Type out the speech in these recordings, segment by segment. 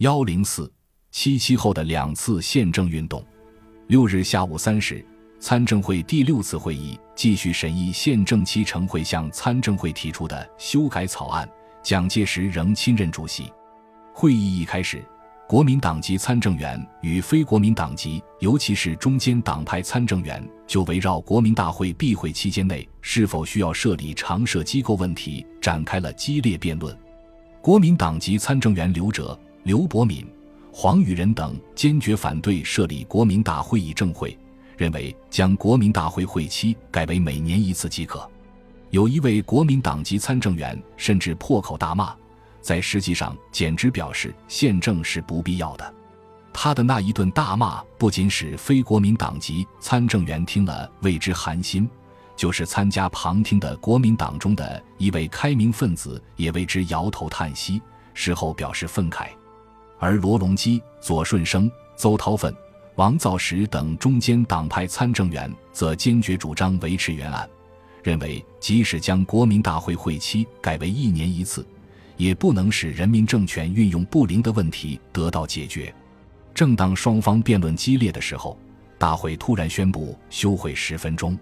幺零四七七后的两次宪政运动。六日下午三时，参政会第六次会议继续审议宪政期成会向参政会提出的修改草案，蒋介石仍亲任主席。会议一开始，国民党籍参政员与非国民党籍，尤其是中间党派参政员，就围绕国民大会闭会期间内是否需要设立常设机构问题展开了激烈辩论。国民党籍参政员刘哲。刘伯敏、黄宇仁等坚决反对设立国民大会议政会，认为将国民大会会期改为每年一次即可。有一位国民党籍参政员甚至破口大骂，在实际上简直表示宪政是不必要的。他的那一顿大骂，不仅使非国民党籍参政员听了为之寒心，就是参加旁听的国民党中的一位开明分子也为之摇头叹息，事后表示愤慨。而罗隆基、左顺生、邹韬奋、王造时等中间党派参政员则坚决主张维持原案，认为即使将国民大会会期改为一年一次，也不能使人民政权运用不灵的问题得到解决。正当双方辩论激烈的时候，大会突然宣布休会十分钟，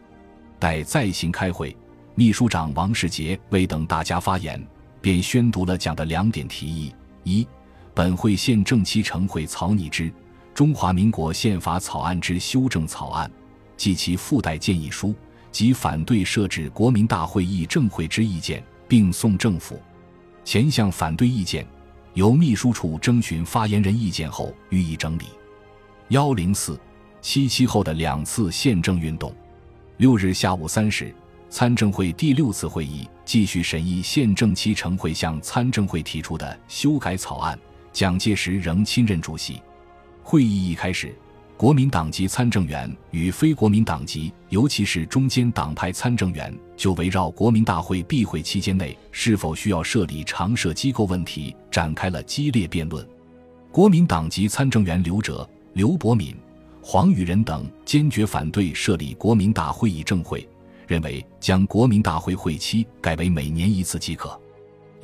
待再行开会。秘书长王世杰未等大家发言，便宣读了讲的两点提议：一。本会宪政期程会草拟之《中华民国宪法草案之修正草案》，及其附带建议书及反对设置国民大会议政会之意见，并送政府。前项反对意见，由秘书处征询发言人意见后予以整理。幺零四七七后的两次宪政运动。六日下午三时，参政会第六次会议继续审议宪政期程会向参政会提出的修改草案。蒋介石仍亲任主席。会议一开始，国民党籍参政员与非国民党籍，尤其是中间党派参政员，就围绕国民大会闭会期间内是否需要设立常设机构问题展开了激烈辩论。国民党籍参政员刘哲、刘伯敏、黄宇仁等坚决反对设立国民大会议政会，认为将国民大会会期改为每年一次即可。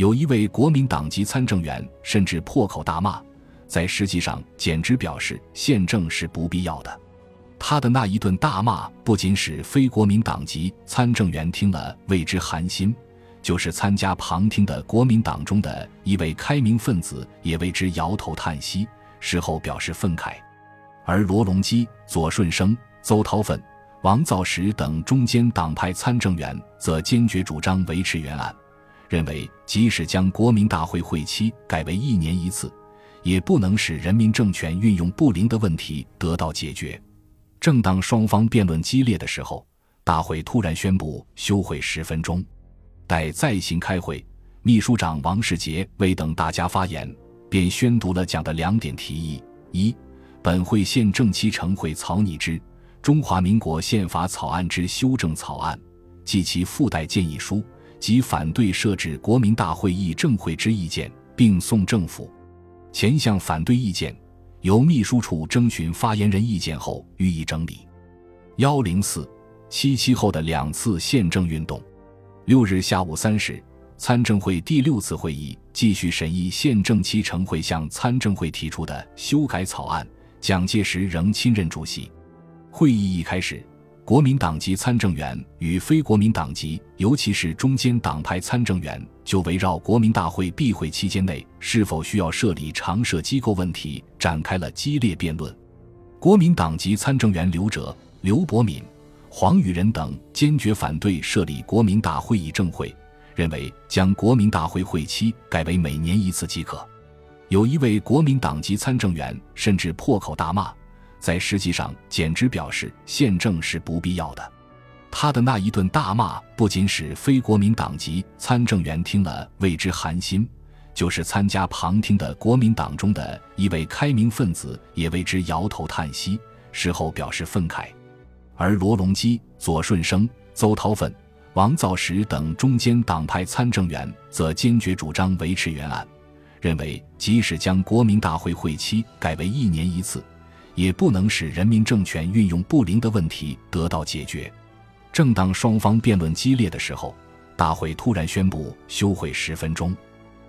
有一位国民党籍参政员甚至破口大骂，在实际上简直表示宪政是不必要的。他的那一顿大骂，不仅使非国民党籍参政员听了为之寒心，就是参加旁听的国民党中的一位开明分子也为之摇头叹息，事后表示愤慨。而罗隆基、左顺生、邹韬奋、王造时等中间党派参政员则坚决主张维持原案。认为，即使将国民大会会期改为一年一次，也不能使人民政权运用不灵的问题得到解决。正当双方辩论激烈的时候，大会突然宣布休会十分钟，待再行开会。秘书长王世杰未等大家发言，便宣读了讲的两点提议：一、本会宪政期成会草拟之《中华民国宪法草案之修正草案》，及其附带建议书。及反对设置国民大会议政会之意见，并送政府。前项反对意见，由秘书处征询发言人意见后予以整理。幺零四七七后的两次宪政运动。六日下午三时，参政会第六次会议继续审议宪政期成会向参政会提出的修改草案，蒋介石仍亲任主席。会议一开始。国民党籍参政员与非国民党籍，尤其是中间党派参政员，就围绕国民大会闭会期间内是否需要设立常设机构问题展开了激烈辩论。国民党籍参政员刘哲、刘伯敏、黄宇仁等坚决反对设立国民大会议政会，认为将国民大会会期改为每年一次即可。有一位国民党籍参政员甚至破口大骂。在实际上，简直表示宪政是不必要的。他的那一顿大骂，不仅使非国民党籍参政员听了为之寒心，就是参加旁听的国民党中的一位开明分子也为之摇头叹息，事后表示愤慨。而罗隆基、左顺生、邹韬奋、王造时等中间党派参政员则坚决主张维持原案，认为即使将国民大会会期改为一年一次。也不能使人民政权运用不灵的问题得到解决。正当双方辩论激烈的时候，大会突然宣布休会十分钟，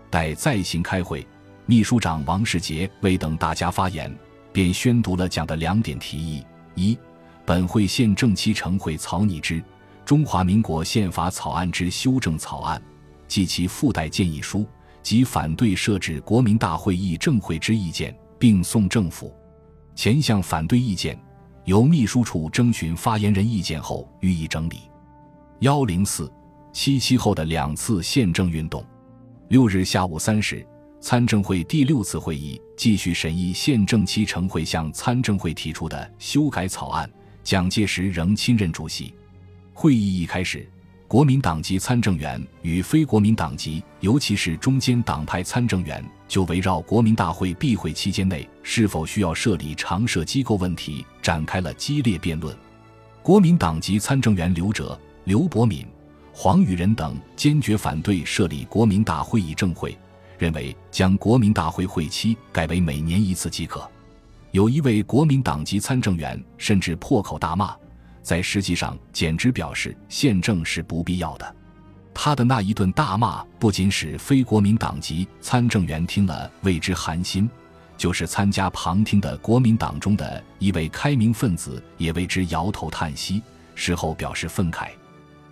待再行开会。秘书长王世杰未等大家发言，便宣读了讲的两点提议：一、本会现正期成会草拟之《中华民国宪法草案之修正草案》，及其附带建议书及反对设置国民大会议政会之意见，并送政府。前项反对意见，由秘书处征询发言人意见后予以整理。幺零四七七后的两次宪政运动。六日下午三时，参政会第六次会议继续审议宪政期成会向参政会提出的修改草案，蒋介石仍亲任主席。会议一开始。国民党籍参政员与非国民党籍，尤其是中间党派参政员，就围绕国民大会闭会期间内是否需要设立常设机构问题展开了激烈辩论。国民党籍参政员刘哲、刘伯敏、黄宇仁等坚决反对设立国民大会议政会，认为将国民大会会期改为每年一次即可。有一位国民党籍参政员甚至破口大骂。在实际上，简直表示宪政是不必要的。他的那一顿大骂，不仅使非国民党籍参政员听了为之寒心，就是参加旁听的国民党中的一位开明分子也为之摇头叹息，事后表示愤慨。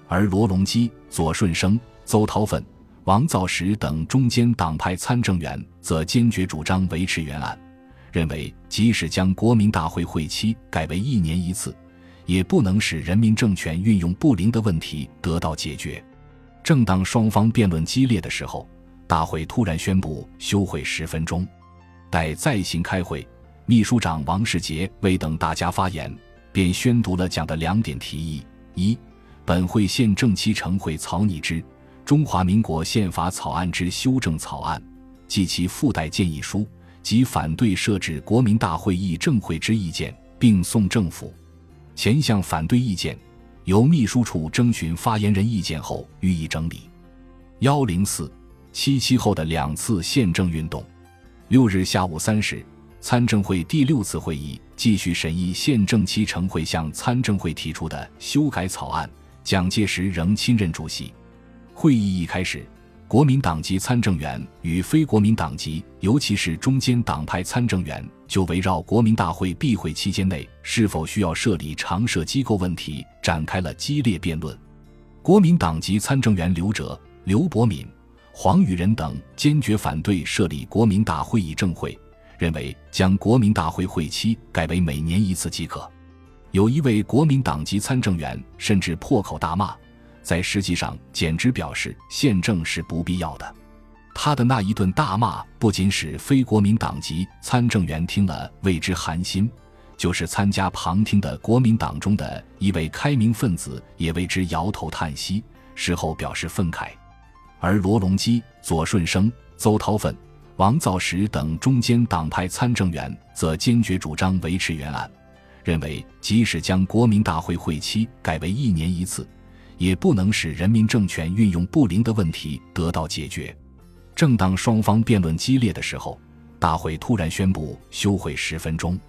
而罗隆基、左顺生、邹韬奋、王造时等中间党派参政员则坚决主张维持原案，认为即使将国民大会会期改为一年一次。也不能使人民政权运用不灵的问题得到解决。正当双方辩论激烈的时候，大会突然宣布休会十分钟，待再行开会。秘书长王世杰未等大家发言，便宣读了讲的两点提议：一、本会现正期成会草拟之《中华民国宪法草案之修正草案》，及其附带建议书及反对设置国民大会议政会之意见，并送政府。前项反对意见，由秘书处征询发言人意见后予以整理。幺零四七七后的两次宪政运动。六日下午三时，参政会第六次会议继续审议宪政期成会向参政会提出的修改草案，蒋介石仍亲任主席。会议一开始。国民党籍参政员与非国民党籍，尤其是中间党派参政员，就围绕国民大会闭会期间内是否需要设立常设机构问题展开了激烈辩论。国民党籍参政员刘哲、刘伯敏、黄宇仁等坚决反对设立国民大会议政会，认为将国民大会会期改为每年一次即可。有一位国民党籍参政员甚至破口大骂。在实际上，简直表示宪政是不必要的。他的那一顿大骂，不仅使非国民党籍参政员听了为之寒心，就是参加旁听的国民党中的一位开明分子也为之摇头叹息，事后表示愤慨。而罗隆基、左顺生、邹韬奋、王造时等中间党派参政员则坚决主张维持原案，认为即使将国民大会会期改为一年一次。也不能使人民政权运用不灵的问题得到解决。正当双方辩论激烈的时候，大会突然宣布休会十分钟，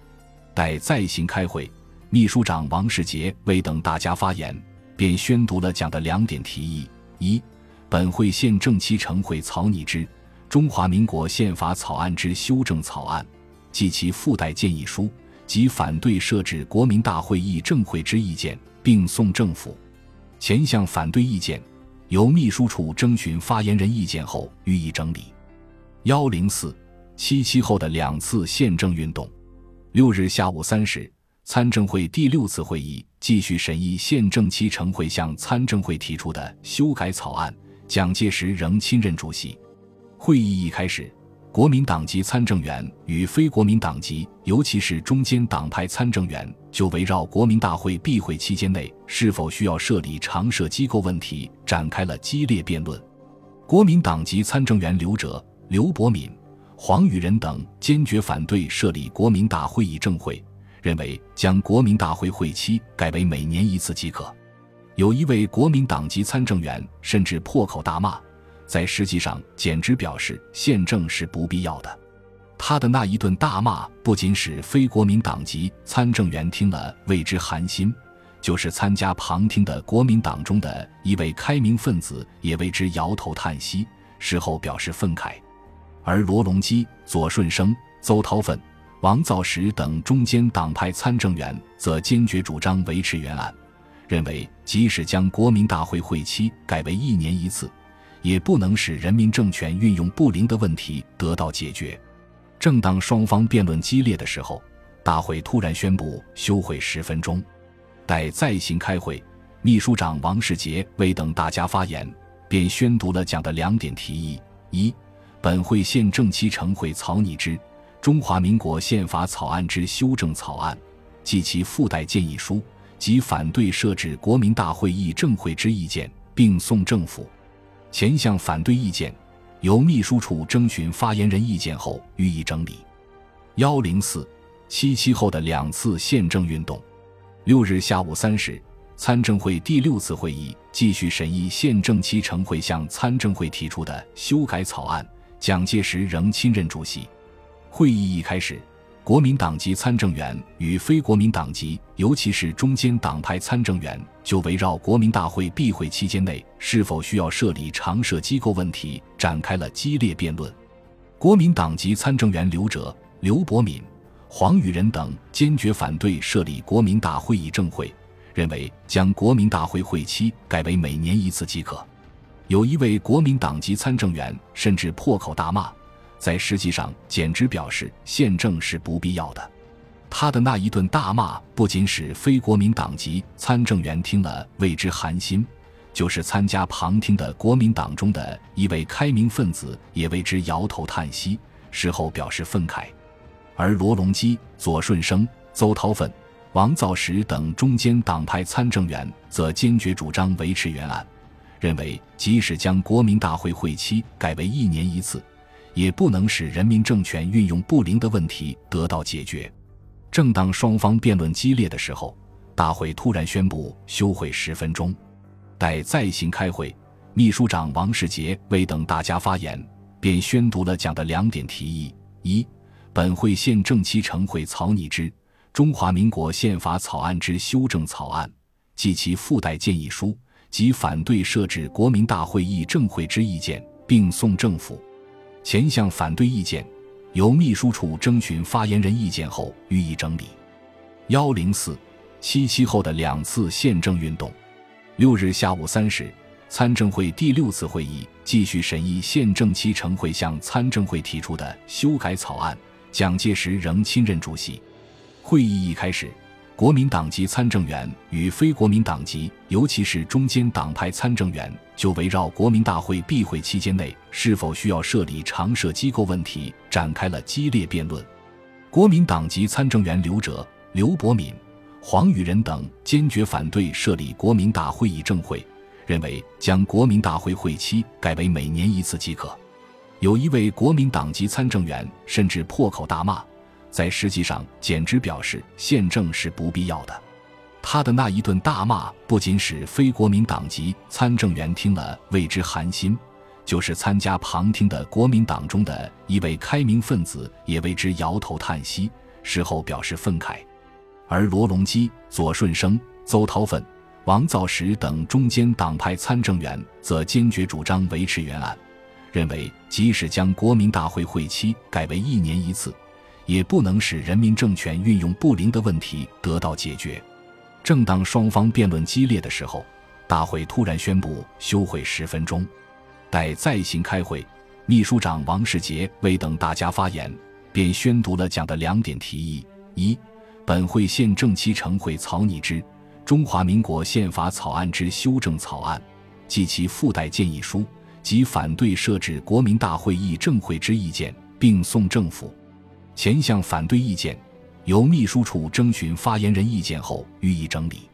待再行开会。秘书长王世杰未等大家发言，便宣读了讲的两点提议：一、本会现正期成会草拟之《中华民国宪法草案之修正草案》，及其附带建议书及反对设置国民大会议政会之意见，并送政府。前项反对意见，由秘书处征询发言人意见后予以整理。幺零四七七后的两次宪政运动。六日下午三时，参政会第六次会议继续审议宪政期成会向参政会提出的修改草案，蒋介石仍亲任主席。会议一开始。国民党籍参政员与非国民党籍，尤其是中间党派参政员，就围绕国民大会闭会期间内是否需要设立常设机构问题展开了激烈辩论。国民党籍参政员刘哲、刘伯敏、黄宇仁等坚决反对设立国民大会议政会，认为将国民大会会期改为每年一次即可。有一位国民党籍参政员甚至破口大骂。在实际上，简直表示宪政是不必要的。他的那一顿大骂，不仅使非国民党籍参政员听了为之寒心，就是参加旁听的国民党中的一位开明分子也为之摇头叹息，事后表示愤慨。而罗隆基、左顺生、邹韬奋、王造时等中间党派参政员则坚决主张维持原案，认为即使将国民大会会期改为一年一次，也不能使人民政权运用不灵的问题得到解决。正当双方辩论激烈的时候，大会突然宣布休会十分钟，待再行开会。秘书长王世杰未等大家发言，便宣读了讲的两点提议：一、本会现正期成会草拟之。中华民国宪法草案之修正草案，及其附带建议书及反对设置国民大会议政会之意见，并送政府。前项反对意见，由秘书处征询发言人意见后予以整理。幺零四七七后的两次宪政运动。六日下午三时，参政会第六次会议继续审议宪政期成会向参政会提出的修改草案，蒋介石仍亲任主席。会议一开始，国民党籍参政员与非国民党籍，尤其是中间党派参政员，就围绕国民大会闭会期间内是否需要设立常设机构问题展开了激烈辩论。国民党籍参政员刘哲、刘伯敏、黄宇仁等坚决反对设立国民大会议政会，认为将国民大会会期改为每年一次即可。有一位国民党籍参政员甚至破口大骂。在实际上，简直表示宪政是不必要的。他的那一顿大骂，不仅使非国民党籍参政员听了为之寒心，就是参加旁听的国民党中的一位开明分子也为之摇头叹息，事后表示愤慨。而罗隆基、左顺生、邹韬奋、王造时等中间党派参政员则坚决主张维持原案，认为即使将国民大会会期改为一年一次。也不能使人民政权运用不灵的问题得到解决。正当双方辩论激烈的时候，大会突然宣布休会十分钟，待再行开会。秘书长王世杰未等大家发言，便宣读了讲的两点提议：一、本会现正期成会草拟之《中华民国宪法草案之修正草案》，及其附带建议书及反对设置国民大会议政会之意见，并送政府。前项反对意见，由秘书处征询发言人意见后予以整理。幺零四七七后的两次宪政运动。六日下午三时，参政会第六次会议继续审议宪政期成会向参政会提出的修改草案，蒋介石仍亲任主席。会议一开始。国民党籍参政员与非国民党籍，尤其是中间党派参政员，就围绕国民大会闭会期间内是否需要设立常设机构问题展开了激烈辩论。国民党籍参政员刘哲、刘伯敏、黄宇仁等坚决反对设立国民大会议政会，认为将国民大会会期改为每年一次即可。有一位国民党籍参政员甚至破口大骂。在实际上，简直表示宪政是不必要的。他的那一顿大骂，不仅使非国民党籍参政员听了为之寒心，就是参加旁听的国民党中的一位开明分子也为之摇头叹息，事后表示愤慨。而罗隆基、左顺生、邹韬奋、王造时等中间党派参政员则坚决主张维持原案，认为即使将国民大会会期改为一年一次。也不能使人民政权运用不灵的问题得到解决。正当双方辩论激烈的时候，大会突然宣布休会十分钟，待再行开会。秘书长王世杰未等大家发言，便宣读了讲的两点提议：一、本会现正期成会草拟之《中华民国宪法草案之修正草案》，及其附带建议书及反对设置国民大会议政会之意见，并送政府。前项反对意见，由秘书处征询发言人意见后予以整理。